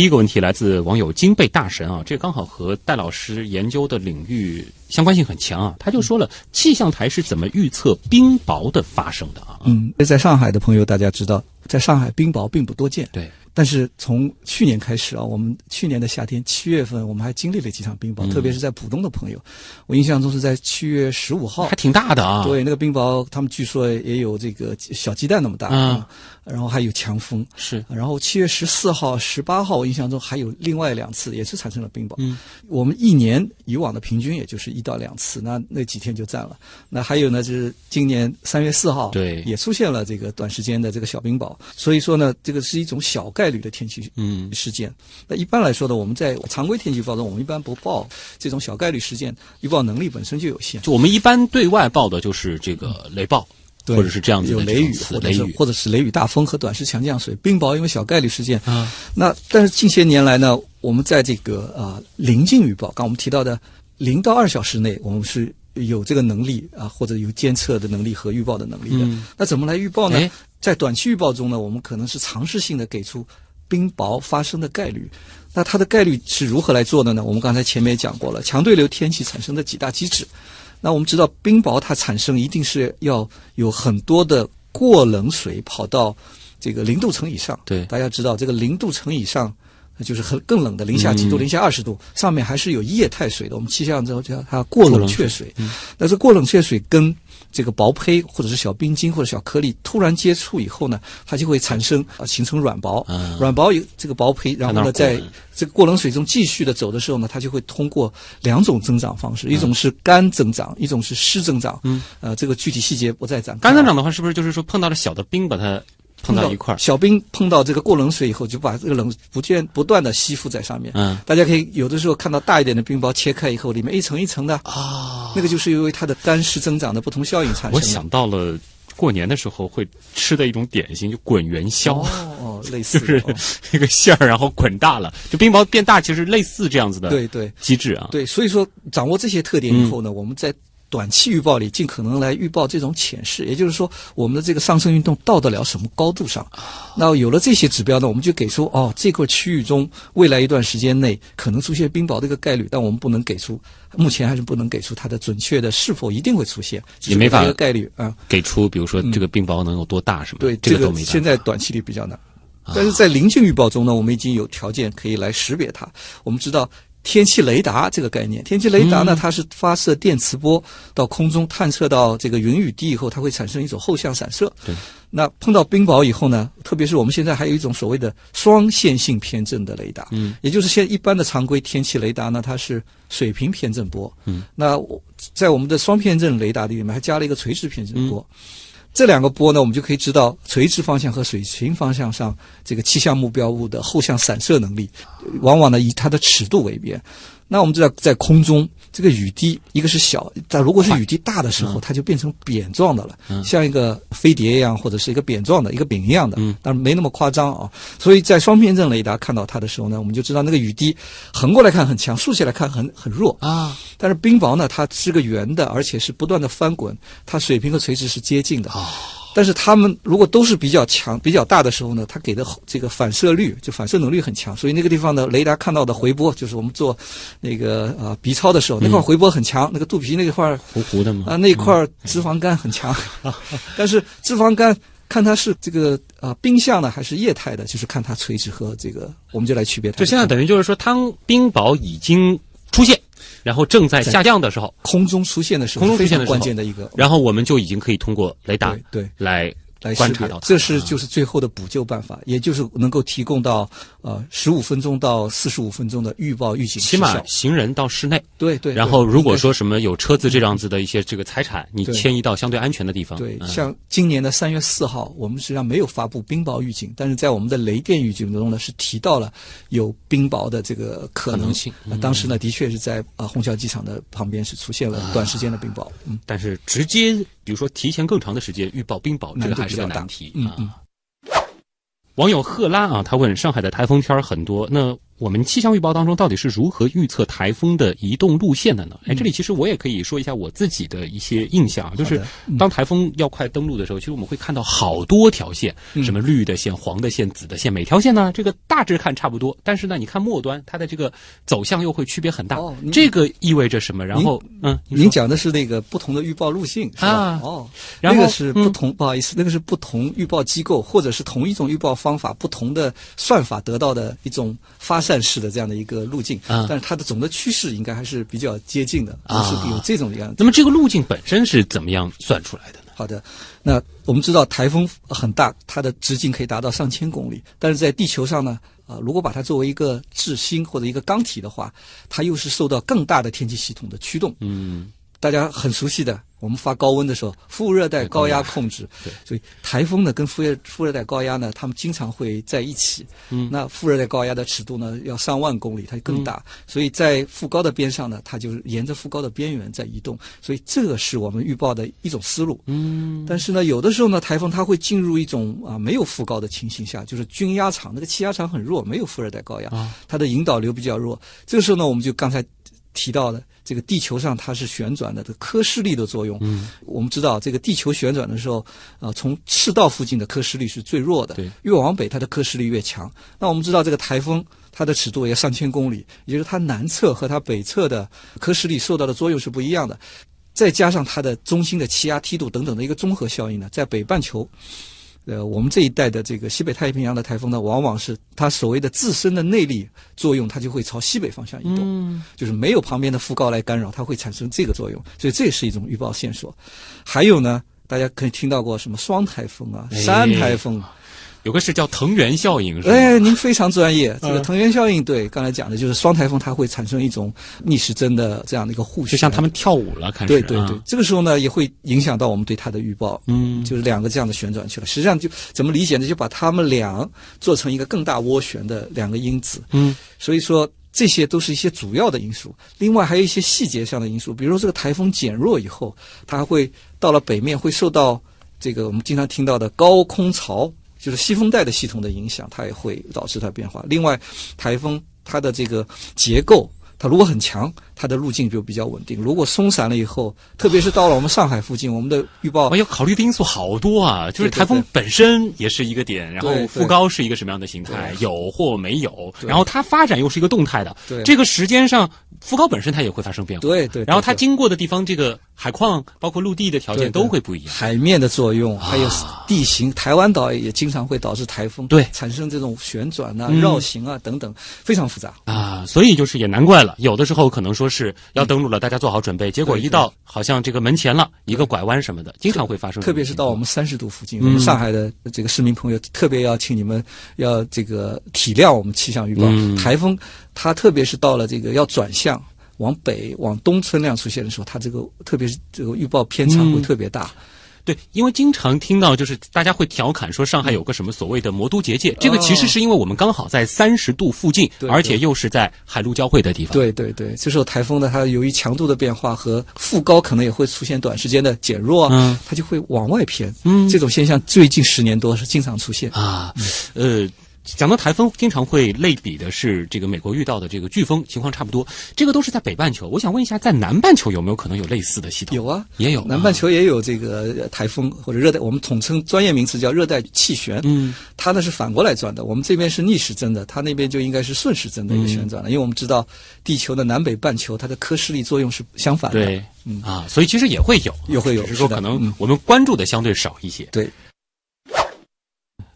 第一个问题来自网友金贝大神啊，这刚好和戴老师研究的领域相关性很强啊。他就说了，气象台是怎么预测冰雹的发生的啊？嗯，在上海的朋友大家知道，在上海冰雹并不多见。对，但是从去年开始啊，我们去年的夏天七月份，我们还经历了几场冰雹，嗯特别是在浦东的朋友，我印象中是在七月十五号还，挺大的啊。，对那个冰雹，他们据说也有这个小鸡蛋那么大嗯啊，然后还有强风，是，然后七月十四号、十八号，我印象中还有另外两次也是产生了冰雹。嗯，我们一年以往的平均也就是一到两次，那那几天就占了。那还有呢，就是今年三月四号，对也出现了这个短时间的这个小冰雹。所以说呢，这个是一种小概率的天气嗯事件。那一般来说呢，我们在常规天气预报中，我们一般不报这种小概率事件，预报能力本身就有限。就我们一般对外报的就是这个雷暴，对或者是这样子的有雷雨或者雷雨是或者是雷雨大风和短时强降水。冰雹因为小概率事件，啊，那但是近些年来呢，我们在这个啊临近预报，刚我们提到的零到二小时内，我们是有这个能力啊，或者有监测的能力和预报的能力的。嗯那怎么来预报呢哎？在短期预报中呢，我们可能是尝试性的给出冰雹发生的概率。那它的概率是如何来做的呢？我们刚才前面也讲过了，强对流天气产生的几大机制。那我们知道，冰雹它产生一定是要有很多的过冷水跑到这个零度层以上。对大家知道这个零度层以上，就是很更冷的零下几度、嗯零下二十度，上面还是有液态水的。我们气象之后叫它过冷却水。嗯但是过冷却水跟这个薄胚或者是小冰晶或者小颗粒突然接触以后呢，它就会产生啊形成软薄。嗯软薄有这个薄胚，然后呢，在这个过冷水中继续的走的时候呢，它就会通过两种增长方式，一种是干增长，一种是湿增长。嗯，呃，这个具体细节不再展开。干增长的话，是不是就是说碰到了小的冰，把它碰到一块儿？小冰碰到这个过冷水以后，就把这个冷不断不断的吸附在上面。嗯大家可以有的时候看到大一点的冰雹切开以后，里面一层一层的，啊，那个就是因为它的干湿增长的不同效应产生的。我想到了过年的时候会吃的一种点心，就滚元宵。哦哦，类似 就是那个馅儿，然后滚大了，就冰雹变大，其实类似这样子的对对机制啊。对，所以说掌握这些特点以后呢，我们在短期预报里尽可能来预报这种潜势，也就是说我们的这个上升运动到得了什么高度上。那有了这些指标呢，我们就给出哦，这个区域中未来一段时间内可能出现冰雹的一个概率，但我们不能给出，目前还是不能给出它的准确的是否一定会出现，也没法给这个概率啊。给出比如说这个冰雹能有多大什么的，对，这个都没。现在短期里比较难。但是在临近预报中呢，我们已经有条件可以来识别它。我们知道天气雷达这个概念。天气雷达呢，嗯它是发射电磁波到空中，探测到这个云雨滴以后，它会产生一种后向散射。对。那碰到冰雹以后呢，特别是我们现在还有一种所谓的双线性偏振的雷达，嗯，也就是现在一般的常规天气雷达呢，它是水平偏振波，嗯，那我在我们的双偏振雷达里面还加了一个垂直偏振波。嗯这两个波呢，我们就可以知道垂直方向和水平方向上这个气象目标物的后向散射能力，往往呢以它的尺度为边。那我们知道，在空中这个雨滴，一个是小，但如果是雨滴大的时候，它就变成扁状的了，像一个飞碟一样，或者是一个扁状的一个饼一样的，嗯但是没那么夸张啊。所以在双偏振雷达看到它的时候呢，我们就知道那个雨滴横过来看很强，竖起来看很很弱啊。但是冰雹呢，它是个圆的，而且是不断的翻滚，它水平和垂直是接近的。但是他们如果都是比较强、比较大的时候呢，它给的这个反射率就反射能力很强，所以那个地方的雷达看到的回波，就是我们做那个呃 B 超的时候，那块回波很强，那个肚皮那块糊糊的嘛？啊，那块脂肪肝很强，但是脂肪肝看它是这个啊、冰相的还是液态的，就是看它垂直和这个，我们就来区别它。就现在等于就是说，当冰雹已经出现，然后正在下降的时候，空中出现的时候，空中出现的关键的一个，然后我们就已经可以通过雷达对对。来来观察到它，这是啊就是最后的补救办法，也就是能够提供到呃十五分钟到四十五分钟的预报预警起码行人到室内。对对。然后，如果说什么有车子这样子的一些这个财产，你迁移到相对安全的地方。对，嗯像今年的三月四号，我们实际上没有发布冰雹预警，但是在我们的雷电预警中呢，是提到了有冰雹的这个可能性那当时呢，的确是在啊虹桥机场的旁边是出现了短时间的冰雹。嗯，但是直接比如说提前更长的时间预报冰雹，这个还是个难题啊。嗯嗯网友赫拉啊，他问上海的台风天儿很多，那我们气象预报当中到底是如何预测台风的移动路线的呢？哎，这里其实我也可以说一下我自己的一些印象啊，就是当台风要快登陆的时候，其实我们会看到好多条线，嗯。什么绿的线、黄的线、紫的线，每条线呢这个大致看差不多，但是呢，你看末端它的这个走向又会区别很大哦，这个意味着什么？然后嗯，您讲的是那个不同的预报路径是吧？啊哦，然后那个是嗯。不同，不好意思，那个是不同预报机构或者是同一种预报方法、不同的算法得到的一种发散式的这样的一个路径。啊但是它的总的趋势应该还是比较接近的，啊是有这种样子。那么这个路径本身是怎么样算出来的呢？好的，那我们知道台风很大，它的直径可以达到上千公里，但是在地球上呢，啊、如果把它作为一个质心或者一个钢体的话，它又是受到更大的天气系统的驱动。嗯，大家很熟悉的，我们发高温的时候，副热带高压控制，对。所以台风呢跟副热副热带高压呢，它们经常会在一起。嗯。那副热带高压的尺度呢要上万公里，它更大，所以在副高的边上呢，它就是沿着副高的边缘在移动，所以这个是我们预报的一种思路。嗯，但是呢，有的时候呢，台风它会进入一种啊没有副高的情形下，就是均压场，那个气压场很弱，没有副热带高压，啊。它的引导流比较弱。这个时候呢，我们就刚才提到的这个地球上它是旋转的，这个科氏力的作用。嗯，我们知道这个地球旋转的时候，啊，从赤道附近的科氏力是最弱的，对，越往北它的科氏力越强。那我们知道这个台风。它的尺度也上千公里，也就是它南侧和它北侧的科氏力受到的作用是不一样的。再加上它的中心的气压梯度等等的一个综合效应呢，在北半球，呃，我们这一带的这个西北太平洋的台风呢，往往是它所谓的自身的内力作用，它就会朝西北方向移动，嗯就是没有旁边的副高来干扰，它会产生这个作用，所以这也是一种预报线索。还有呢，大家可以听到过什么双台风啊、哎山台风啊。有个是叫藤原效应，是吧？哎，您非常专业。这个嗯藤原效应，对刚才讲的就是双台风，它会产生一种逆时针的这样的一个互旋，就像他们跳舞了，开始啊对对对，这个时候呢，也会影响到我们对它的预报。嗯就是两个这样的旋转去了。实际上就怎么理解呢？就把它们俩做成一个更大涡旋的两个因子。嗯所以说这些都是一些主要的因素。另外还有一些细节上的因素，比如说这个台风减弱以后，它还会到了北面会受到这个我们经常听到的高空槽，就是西风带的系统的影响，它也会导致它变化。另外，台风它的这个结构。它如果很强，它的路径就比较稳定；如果松散了以后，特别是到了我们上海附近，我们的预报哦，要考虑的因素好多啊，就是台风本身也是一个点，然后副高是一个什么样的形态，有或没有，然后它发展又是一个动态的，对。这个时间上副高本身它也会发生变化，对对对然后它经过的地方，这个海况包括陆地的条件都会不一样。海面的作用，还有地形，台湾岛也经常会导致台风对。产生这种旋转啊、嗯。绕行啊等等，非常复杂。啊，啊，所以就是也难怪了，有的时候可能说是要登陆了，大家做好准备，结果一到好像这个门前了，一个拐弯什么的，经常会发生。特别是到我们三十度附近，嗯我们上海的这个市民朋友特别要请你们要这个体谅我们气象预报，嗯台风它特别是到了这个要转向。往北、往东村量出现的时候，它这个特别是这个预报偏差嗯会特别大。对，因为经常听到就是大家会调侃说上海有个什么所谓的魔都结界，这个其实是因为我们刚好在三十度附近，对而且又是在海陆交汇的地方。，对对对，这时候台风呢，它由于强度的变化和副高可能也会出现短时间的减弱啊，嗯它就会往外偏。嗯这种现象最近十年多是经常出现。啊，呃。讲到台风，经常会类比的是这个美国遇到的这个飓风情况差不多，这个都是在北半球。我想问一下，在南半球有没有可能有类似的系统？有啊，也有南半球也有这个呃台风或者热带，我们统称专业名词叫热带气旋。嗯，它呢是反过来转的，我们这边是逆时针的，它那边就应该是顺时针的一个旋转了。因为我们知道地球的南北半球它的科氏力作用是相反的。对，啊，所以其实也会有，也会有只是说可能嗯我们关注的相对少一些。对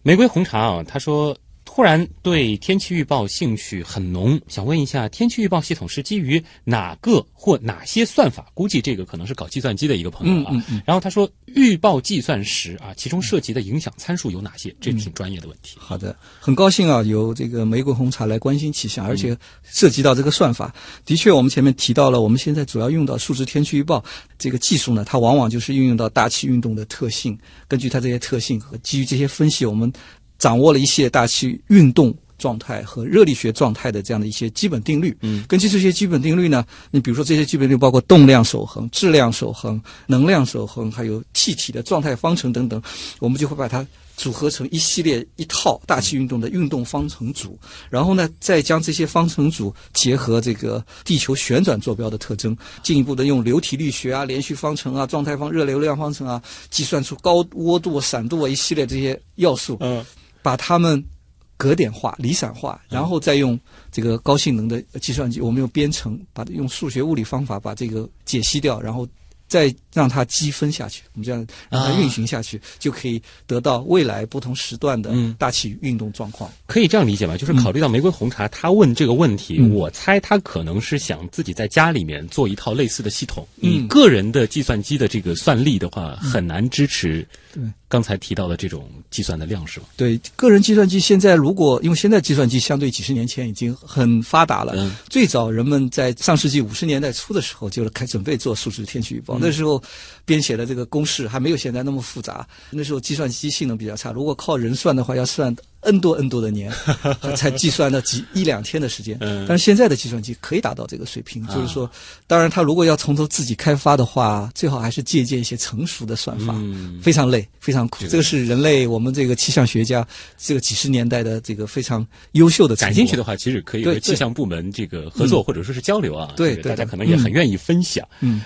玫瑰红茶啊，他说突然对天气预报兴趣很浓，想问一下，天气预报系统是基于哪个或哪些算法？估计这个可能是搞计算机的一个朋友啊。嗯嗯嗯然后他说，预报计算时啊，其中涉及的影响参数有哪些？这挺专业的问题。好的，很高兴啊，有这个玫瑰红茶来关心气象，而且涉及到这个算法。的确，我们前面提到了，我们现在主要用到数值天气预报这个技术呢，它往往就是运用到大气运动的特性，根据它这些特性和基于这些分析，我们掌握了一系列大气运动。状态和热力学状态的这样的一些基本定律，嗯，根据这些基本定律呢，你比如说这些基本定律包括动量守恒、质量守恒、能量守恒，还有气体的状态方程等等，我们就会把它组合成一系列一套大气运动的运动方程组，然后呢，再将这些方程组结合这个地球旋转坐标的特征，进一步的用流体力学啊、连续方程啊、状态方、热流量方程啊，计算出高涡度、闪度啊一系列这些要素，嗯把它们格点化、离散化，然后再用这个高性能的计算机，我们用编程，把用数学物理方法把这个解析掉，然后再让它积分下去，我们这样让它运行下去，就可以得到未来不同时段的嗯大气运动状况。可以这样理解吧？就是考虑到玫瑰红茶他问这个问题，嗯我猜他可能是想自己在家里面做一套类似的系统。嗯以个人的计算机的这个算力的话，很难支持对。刚才提到的这种计算的量，是吧？对，个人计算机现在如果因为现在计算机相对几十年前已经很发达了，嗯。最早人们在上世纪五十年代初的时候就开准备做数值天气预报，那时候编写的这个公式还没有现在那么复杂，那时候计算机性能比较差，如果靠人算的话，要算 n 多 n 多的年 才计算到几一两天的时间。嗯但是现在的计算机可以达到这个水平，就是说，当然他如果要从头自己开发的话，最好还是借鉴一些成熟的算法。嗯非常累，非常苦。这个是人类我们这个气象学家这个几十年代的这个非常优秀的。感兴趣的话，其实可以和气象部门这个合作或者说是交流啊。对大家可能也很愿意分享。嗯，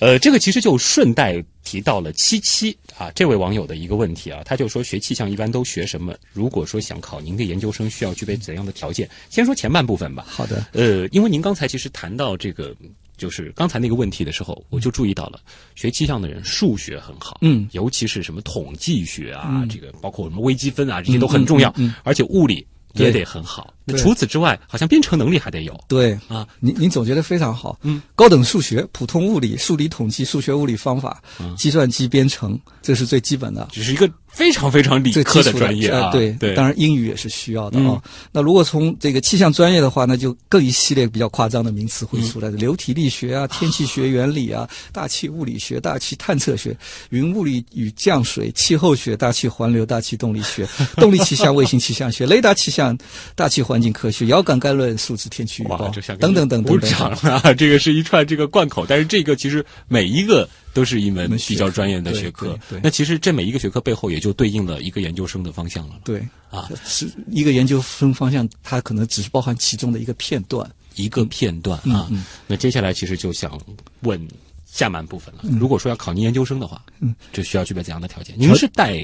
呃，这个其实就顺带提到了七七啊，这位网友的一个问题啊，他就说学气象一般都学什么？如果说想考您的研究生，需要具备怎样的条件？先说前半部分吧。好的，呃，因为您刚才其实谈到这个，就是刚才那个问题的时候，我就注意到了，学气象的人数学很好，嗯尤其是什么统计学啊，嗯这个包括什么微积分啊，这些都很重要，嗯嗯嗯而且物理也得很好。那除此之外，好像编程能力还得有对啊。您您总结的非常好。嗯，高等数学、普通物理、数理统计、数学物理方法、嗯计算机编程，这是最基本的。只是一个非常非常理最科的专业啊，呃对对，当然英语也是需要的啊哦。那如果从这个气象专业的话，那就更一系列比较夸张的名词会出嗯来的，流体力学啊、天气学原理啊、大气物理学、大气探测学、云物理与降水、气候学、大气环流、大气动力学、动力气象、卫星气象学、雷达气象、大气环境科学、遥感概论、数字天气预报，等等等鼓等等掌。啊！这个是一串这个贯口，但是这个其实每一个都是一门比较专业的学科。那其实这每一个学科背后也就对应了一个研究生的方向了对，啊，是一个研究生方向，它可能只是包含其中的一个片段。一个片段啊。那接下来其实就想问下半部分了。如果说要考您研究生的话，嗯，就需要具备怎样的条件？您是带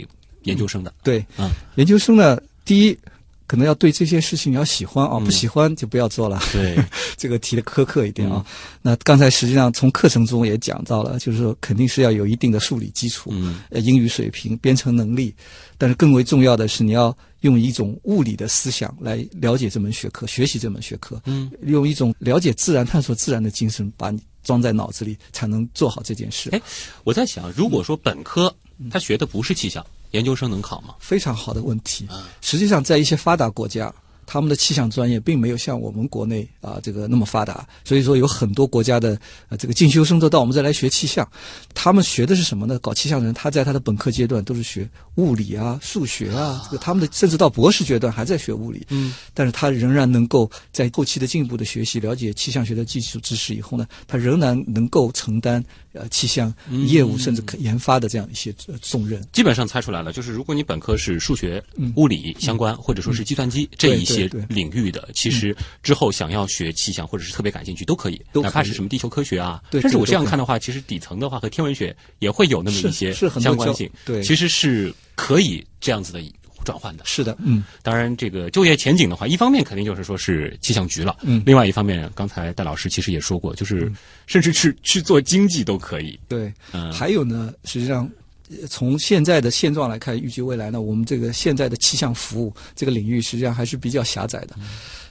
研究生的，对，嗯研究生呢，第一，可能要对这些事情你要喜欢啊，不喜欢就不要做了。对，这个提的苛刻一点啊。那刚才实际上从课程中也讲到了，就是说肯定是要有一定的数理基础，嗯，呃，英语水平、编程能力，但是更为重要的是你要用一种物理的思想来了解这门学科，学习这门学科，嗯，用一种了解自然、探索自然的精神把你装在脑子里，才能做好这件事。哎，我在想，如果说本科他学的不是气象，研究生能考吗？非常好的问题。实际上，在一些发达国家，他们的气象专业并没有像我们国内啊这个那么发达，所以说有很多国家的呃这个进修生都到我们这来学气象。他们学的是什么呢？搞气象的人，他在他的本科阶段都是学物理啊、数学啊，这个他们的甚至到博士阶段还在学物理。嗯，但是他仍然能够在后期的进一步的学习，了解气象学的基础知识以后呢，他仍然能够承担呃气象业务甚至可研发的这样一些呃重任。基本上猜出来了，就是如果你本科是数学、物理相关，或者说是计算机这一些领域的，其实之后想要学气象或者是特别感兴趣都可以，哪怕是什么地球科学啊。对甚至我这样看的话，其实底层的话和天文学也会有那么一些相关性。对。其实是可以这样子的转换的。是的，嗯。当然，这个就业前景的话，一方面肯定就是说是气象局了，嗯另外一方面，刚才戴老师其实也说过，就是甚至是去做经济都可以。对，嗯还有呢，实际上。呃从现在的现状来看，预计未来呢，我们这个现在的气象服务这个领域实际上还是比较狭窄的。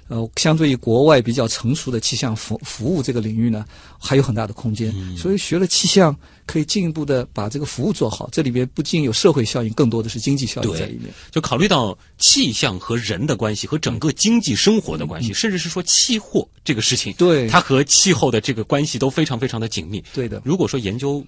呃，相对于国外比较成熟的气象服服务这个领域呢，还有很大的空间。所以学了气象，可以进一步的把这个服务做好。这里边不仅有社会效应，更多的是经济效应在里面。就考虑到气象和人的关系，和整个经济生活的关系，甚至是说气候这个事情，嗯对它和气候的这个关系都非常非常的紧密。对的，如果说研究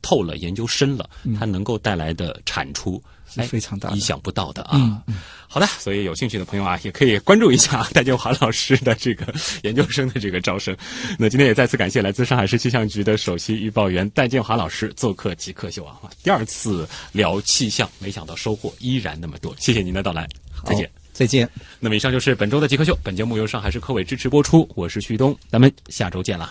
透了、研究深了，它能够带来的产出。嗯是非常大的意想不到的啊！嗯好的，所以有兴趣的朋友啊，也可以关注一下 戴建华老师的这个研究生的这个招生。那今天也再次感谢来自上海市气象局的首席预报员戴建华老师做客极客秀啊！第二次聊气象，没想到收获依然那么多，谢谢您的到来，再见。再见。那么以上就是本周的极客秀，本节目由上海市科委支持播出，我是旭东，咱们下周见啦。